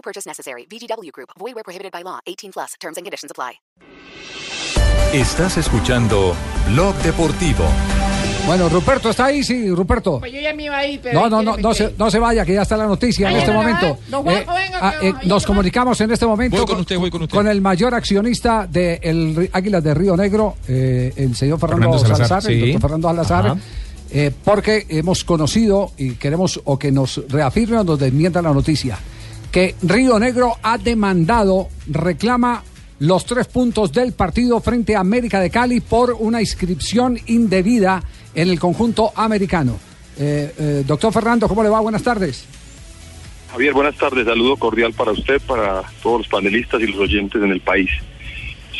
No purchase necessary. VGW Group. Void where prohibited by law. 18 plus. Terms and conditions apply. Estás escuchando Blog Deportivo. Bueno, Ruperto está ahí, sí, Ruperto. Pues yo ya me iba a ir, pero... No, no, no, no se, no se vaya, que ya está la noticia en Ay, este no, momento. no, Juanjo, venga, ah, eh, no, nos comunicamos en este momento Voy con usted, voy con usted. con el mayor accionista del de Águilas de Río Negro, eh, el señor Fernando, Fernando Salazar, Salazar, el sí. doctor Fernando Salazar, Ajá. eh, porque hemos conocido y queremos o que nos reafirme o nos desmienta la noticia, que Río Negro ha demandado, reclama los tres puntos del partido frente a América de Cali por una inscripción indebida en el conjunto americano. Eh, eh, doctor Fernando, ¿cómo le va? Buenas tardes. Javier, buenas tardes. Saludo cordial para usted, para todos los panelistas y los oyentes en el país.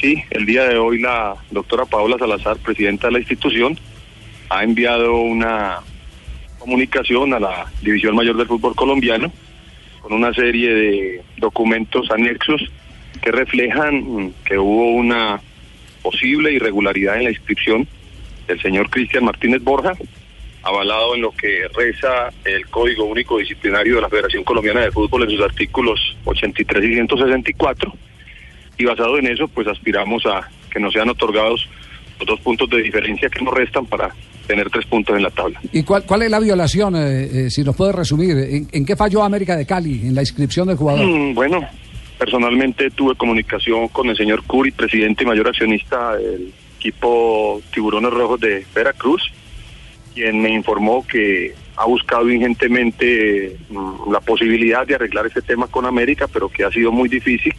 Sí, el día de hoy la doctora Paola Salazar, presidenta de la institución, ha enviado una comunicación a la División Mayor del Fútbol Colombiano con una serie de documentos anexos que reflejan que hubo una posible irregularidad en la inscripción del señor Cristian Martínez Borja, avalado en lo que reza el Código Único Disciplinario de la Federación Colombiana de Fútbol en sus artículos 83 y 164. Y basado en eso, pues aspiramos a que nos sean otorgados los dos puntos de diferencia que nos restan para tener tres puntos en la tabla. ¿Y cuál, cuál es la violación, eh, eh, si nos puede resumir? ¿En, en qué falló América de Cali en la inscripción del jugador? Mm, bueno, personalmente tuve comunicación con el señor Curi, presidente y mayor accionista del equipo Tiburones Rojos de Veracruz, quien me informó que ha buscado ingentemente mm, la posibilidad de arreglar este tema con América, pero que ha sido muy difícil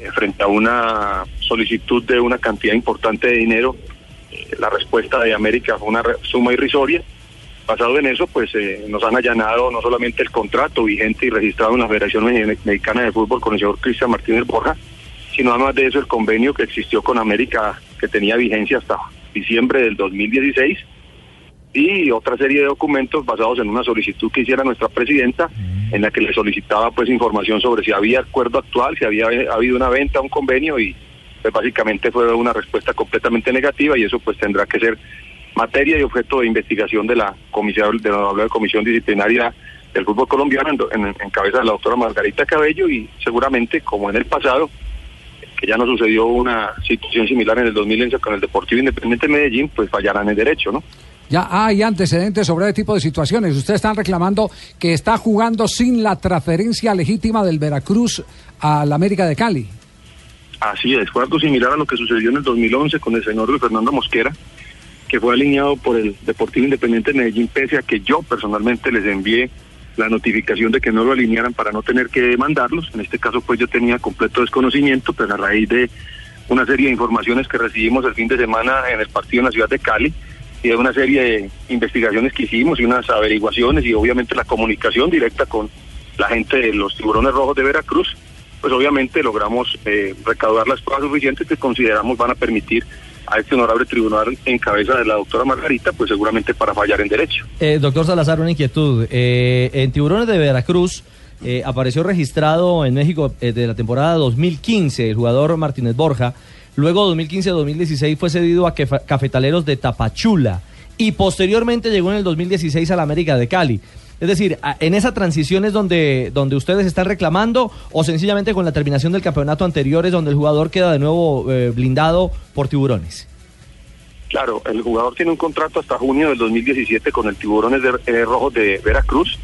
eh, frente a una solicitud de una cantidad importante de dinero. eh, la respuesta de América fue una suma irrisoria. Basado en eso, pues eh, nos han allanado no solamente el contrato vigente y registrado en la Federación Me- Mexicana de Fútbol con el señor Cristian Martínez Borja, sino además de eso el convenio que existió con América, que tenía vigencia hasta diciembre del 2016, y otra serie de documentos basados en una solicitud que hiciera nuestra presidenta, en la que le solicitaba pues información sobre si había acuerdo actual, si había eh, habido una venta, un convenio, y pues básicamente fue una respuesta completamente negativa, y eso pues tendrá que ser materia y objeto de investigación de la comisión de la comisión disciplinaria del fútbol colombiano en, en- en cabeza de la doctora Margarita Cabello y seguramente como en el pasado que ya no sucedió una situación similar en el 2011 con el Deportivo Independiente de Medellín pues fallarán el derecho no Ya hay antecedentes sobre este tipo de situaciones. Ustedes están reclamando que está jugando sin la transferencia legítima del Veracruz al América de Cali. Así es, fue algo similar a lo que sucedió en el 2011 con el señor Luis Fernando Mosquera, que fue alineado por el Deportivo Independiente de Medellín, pese a que yo personalmente les envié la notificación de que no lo alinearan para no tener que demandarlos. En este caso, pues yo tenía completo desconocimiento, pero a raíz de una serie de informaciones que recibimos el fin de semana en el partido en la ciudad de Cali y de una serie de investigaciones que hicimos y unas averiguaciones y obviamente la comunicación directa con la gente de los tiburones rojos de Veracruz, pues obviamente logramos eh, recaudar las pruebas suficientes que consideramos van a permitir a este honorable tribunal en cabeza de la doctora Margarita, pues seguramente para fallar en derecho. Eh, doctor Salazar, una inquietud. Eh, en Tiburones de Veracruz eh, apareció registrado en México eh, de la temporada 2015 el jugador Martínez Borja. Luego 2015-2016 fue cedido a Cafetaleros de Tapachula y posteriormente llegó en el 2016 a la América de Cali. Es decir, en esa transición es donde, donde ustedes están reclamando o sencillamente con la terminación del campeonato anterior es donde el jugador queda de nuevo eh, blindado por tiburones. Claro, el jugador tiene un contrato hasta junio del 2017 con el Tiburones de, eh, Rojos de Veracruz.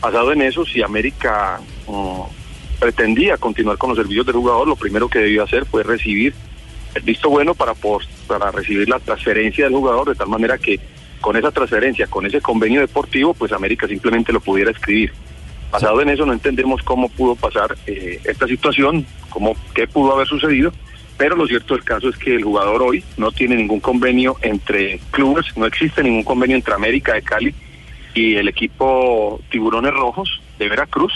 Basado en eso, si América mm, pretendía continuar con los servicios del jugador, lo primero que debió hacer fue recibir el visto bueno para, por- para recibir la transferencia del jugador, de tal manera que con esa transferencia, con ese convenio deportivo, pues América simplemente lo pudiera escribir. Basado en eso no entendemos cómo pudo pasar eh, esta situación, cómo, qué pudo haber sucedido, pero lo cierto del caso es que el jugador hoy no tiene ningún convenio entre clubes, no existe ningún convenio entre América de Cali y el equipo Tiburones Rojos de Veracruz,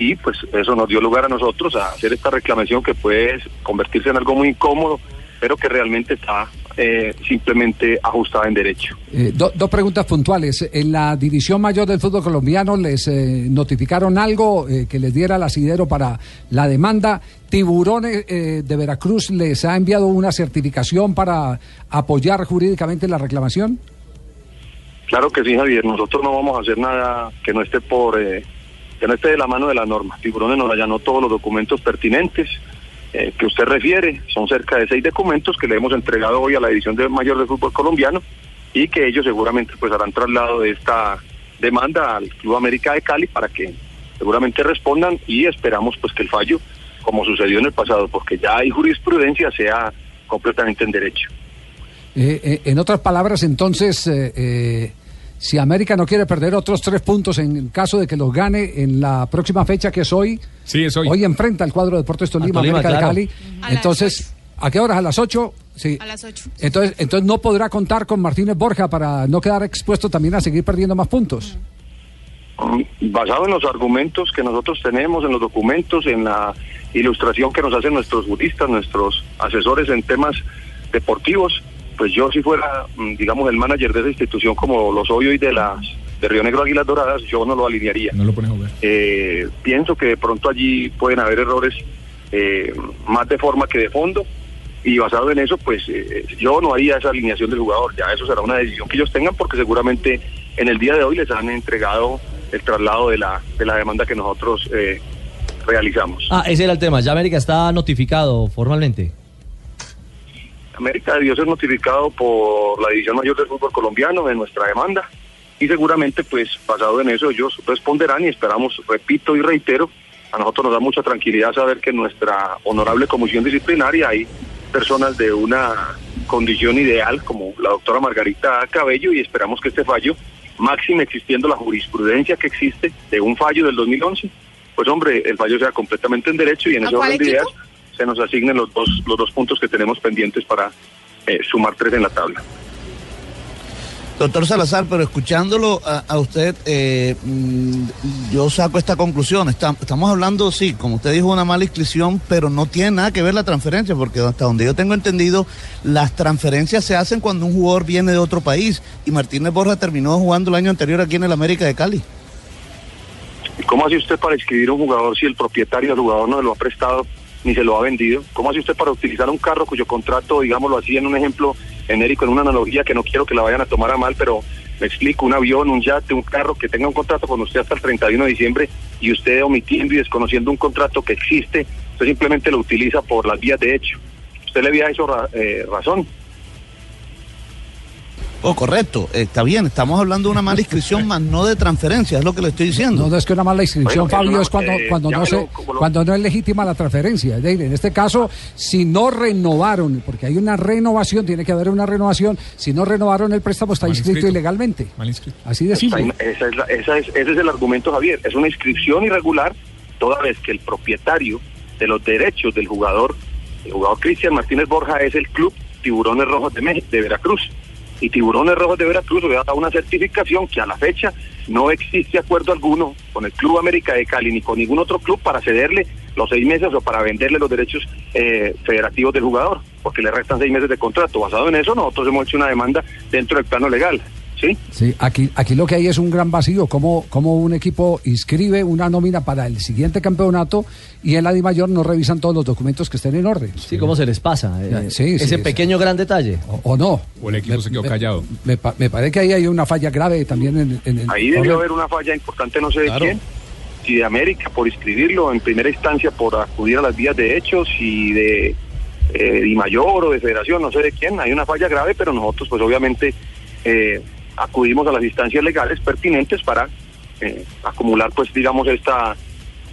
y pues eso nos dio lugar a nosotros a hacer esta reclamación que puede convertirse en algo muy incómodo, pero que realmente está eh, simplemente ajustada en derecho. Eh, do- dos preguntas puntuales. En la división mayor del fútbol colombiano les eh, notificaron algo eh, que les diera el asidero para la demanda. Tiburones eh, de Veracruz les ha enviado una certificación para apoyar jurídicamente la reclamación. Claro que sí, Javier. Nosotros no vamos a hacer nada que no esté por eh, que no esté de la mano de la norma. Tiburones nos allanó todos los documentos pertinentes eh, que usted refiere. Son cerca de seis documentos que le hemos entregado hoy a la División de Mayor de Fútbol Colombiano y que ellos seguramente pues harán traslado de esta demanda al Club América de Cali para que seguramente respondan y esperamos pues que el fallo, como sucedió en el pasado, porque ya hay jurisprudencia, sea completamente en derecho. Eh, eh, en otras palabras, entonces, eh, si América no quiere perder otros tres puntos en caso de que los gane en la próxima fecha que es hoy, Sí, es hoy. enfrenta el cuadro de Deportes Tolima, América claro. de Cali. A Entonces, ¿a qué horas? ¿A las 8? Sí. A las 8. Entonces, entonces no podrá contar con Martínez Borja para no quedar expuesto también a seguir perdiendo más puntos. Mm, basado en los argumentos que nosotros tenemos, en los documentos, en la ilustración que nos hacen nuestros juristas, nuestros asesores en temas deportivos, pues yo si fuera, mm, digamos, el manager de esa institución como lo soy hoy de las de Río Negro Águilas Doradas, yo no lo alinearía. No lo pones a jugar. Eh, pienso que de pronto allí pueden haber errores eh, más de forma que de fondo y basado en eso, pues eh, yo no haría esa alineación del jugador. Ya eso será una decisión que ellos tengan porque seguramente en el día de hoy les han entregado el traslado de la, de la demanda que nosotros eh, realizamos. Ah, ese era el tema. Ya América está notificado formalmente. América debió ser notificado por la División Mayor del Fútbol Colombiano de nuestra demanda y seguramente pues basado en eso ellos responderán y esperamos, repito y reitero, a nosotros nos da mucha tranquilidad saber que en nuestra honorable comisión disciplinaria hay personas de una condición ideal como la doctora Margarita Cabello y esperamos que este fallo, máximo existiendo la jurisprudencia que existe de un fallo del 2011, pues hombre, el fallo sea completamente en derecho y en ¿A ese orden de ideas? Se nos asignen los dos, los dos puntos que tenemos pendientes para eh, sumar tres en la tabla. Doctor Salazar, pero escuchándolo a, a usted, eh, mm, yo saco esta conclusión. Está- estamos hablando, sí, como usted dijo, una mala inscripción, pero no tiene nada que ver la transferencia, porque hasta donde yo tengo entendido, las transferencias se hacen cuando un jugador viene de otro país. Y Martínez Borja terminó jugando el año anterior aquí en el América de Cali. ¿Y ¿Cómo hace usted para inscribir un jugador si el propietario del jugador no lo ha prestado ni se lo ha vendido? ¿Cómo hace usted para utilizar un carro cuyo contrato, digámoslo así, en un ejemplo genérico, en una analogía que no quiero que la vayan a tomar a mal, pero me explico, un avión, un yate, un carro que tenga un contrato con usted hasta el 31 de diciembre y usted omitiendo y desconociendo un contrato que existe, usted simplemente lo utiliza por las vías de hecho. ¿Usted le había ra- eh, razón? Oh, correcto, está bien, estamos hablando de una mala inscripción, más no de transferencia, es lo que le estoy diciendo. No, no es que una mala inscripción, Bueno, Fabio, es es cuando, una- eh, cuando, no se, lo- cuando no es legítima la transferencia. En este caso, si no renovaron, porque hay una renovación, tiene que haber una renovación, si no renovaron el préstamo está Mal inscrito, inscrito. ilegalmente. Mal inscrito. Así de simple. esa es la- esa es- ese es el argumento, Javier. Es una inscripción irregular toda vez que el propietario de los derechos del jugador, el jugador Cristian Martínez Borja, es el club Tiburones Rojos de, Mex- de Veracruz. Y Tiburones Rojos de Veracruz le da una certificación que a la fecha no existe acuerdo alguno con el Club América de Cali ni con ningún otro club para cederle los seis meses o para venderle los derechos eh, federativos del jugador, porque le restan seis meses de contrato. Basado en eso, nosotros hemos hecho una demanda dentro del plano legal. ¿Sí? Sí, aquí, aquí lo que hay es un gran vacío, como, como un equipo inscribe una nómina para el siguiente campeonato y en la Di Mayor no revisan todos los documentos que estén en orden. Sí, ¿cómo se les pasa? Eh, Sí, sí, ese sí. pequeño gran detalle. O, o no. O el equipo se quedó callado. Me, pa- me parece que ahí hay una falla grave también en, en el Ahí debió orden. haber una falla importante, no sé de quién, si de América por inscribirlo en primera instancia por acudir a las vías de hechos, si de eh, Di Mayor o de Federación, no sé de quién, hay una falla grave, pero nosotros pues obviamente eh, acudimos a las instancias legales pertinentes para eh, acumular pues digamos esta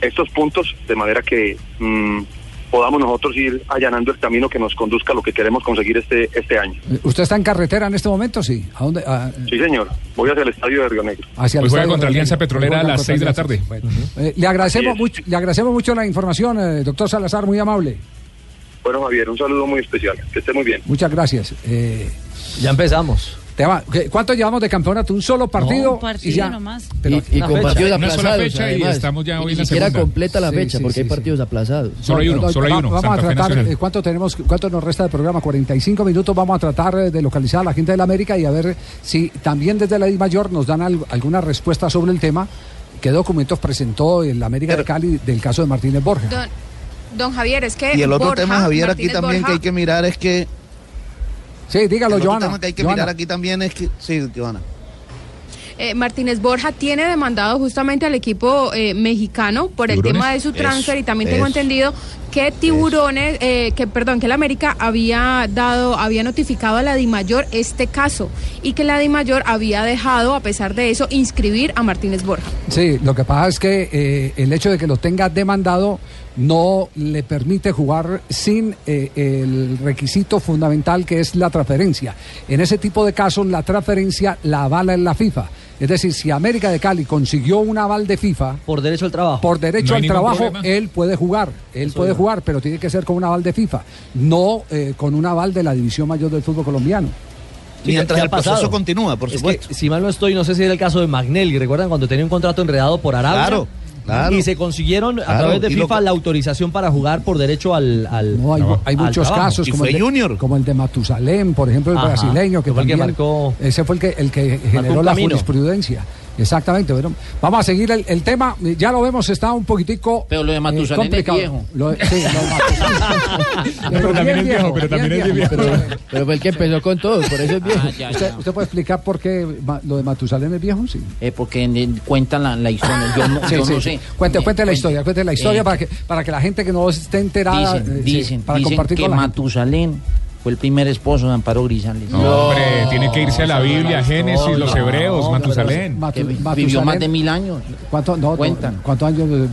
estos puntos de manera que mm, podamos nosotros ir allanando el camino que nos conduzca a lo que queremos conseguir este este año. ¿Usted está en carretera en este momento? Sí. ¿A dónde? A- Sí, señor. Voy hacia el estadio de Río Negro. hacia el Hoy juega estadio contra Alianza. Petrolera a las contra seis de la tarde. Bueno. Eh, le, agradecemos mucho, le agradecemos mucho la información, eh, doctor Salazar, muy amable. Bueno, Javier, un saludo muy especial. Que esté muy bien. Muchas gracias. Eh, Ya empezamos. Tema, ¿qué- ¿Cuánto llevamos de campeonato? Un solo partido. un partido y ya. nomás. Pero- y, y con fecha. partidos Una sola aplazados. fecha y además. estamos ya hoy Ni en la siquiera segunda. completa la Sí, fecha sí, porque hay sí, partidos aplazados. Solo hay uno, No, solo hay uno. Vamos Santa a tratar, Nacional. eh, ¿cuánto tenemos, cuánto nos resta de programa? 45 minutos. Vamos a tratar eh, de localizar a la gente de la América y a ver si también desde la Di Mayor nos dan al- alguna respuesta sobre el tema. ¿Qué documentos presentó el América de Cali del caso de Martínez Borja? Don, don Javier, es que Y el otro Borja, tema, Javier, aquí Martínez también que Borja, hay que mirar es que... Sí, dígalo, el Joana. tema que hay que Joana. mirar aquí también es que... Sí, Joana. eh, Martínez Borja tiene demandado justamente al equipo eh, mexicano por el tema de su transfer y también tengo eso. entendido que Tiburones, eh, que perdón, que la América había dado, había notificado a la DIMAYOR este caso y que la DIMAYOR había dejado, a pesar de eso, inscribir a Martínez Borja. Sí, lo que pasa es que eh, el hecho de que lo tenga demandado no le permite jugar sin eh, el requisito fundamental que es la transferencia. En ese tipo de casos la transferencia la avala en la FIFA. Es decir, si América de Cali consiguió un aval de FIFA Por derecho al trabajo. por derecho No al trabajo, problema. él puede jugar, él puede jugar, pero tiene que ser con un aval de FIFA, no eh, con un aval de la división mayor del fútbol colombiano. Mientras ¿qué ha el proceso pasado? continúa, por Es supuesto. que, si mal no estoy, no sé si era el caso de Magnelli. ¿Recuerdan cuando tenía un contrato enredado por Arabia? Claro, claro. Y se consiguieron a Claro, través de lo- FIFA la autorización para jugar por derecho al. al No, hay, Trabajo. hay al muchos trabajo. casos como el, de, Junior. como el de Matusalén, por ejemplo, el Ajá, brasileño, que fue el que también, marcó- ese fue el que, el que generó la camino. jurisprudencia. Exactamente, bueno, vamos a seguir el, el tema, ya lo vemos, está un poquitico Pero lo de Matusalén es complicado. viejo. Lo de- sí, lo de Matusalén. Pero también es viejo, pero también es viejo. Pero, Pero fue el que empezó con todo, por eso es viejo. Ah, ya, ¿Usted, ya. usted puede explicar por qué lo de Matusalén es viejo? Sí. Eh, porque en- cuentan la, la historia. Yo no, Sí, yo sí, no sí. sé. Cuente, Eh, cuente la historia, cuente la historia eh, para, que, para que la gente que no esté enterada, Dicen, eh, sí, dicen, para dicen compartir que con la gente. Fue el primer esposo de Amparo Grisales. Hombre, tiene que irse a la Biblia, Génesis, los hebreos, Matusalén. Matu- Matusalén- vivió más de mil años. ¿Cuánto, no, no. ¿Cuántos años vivió?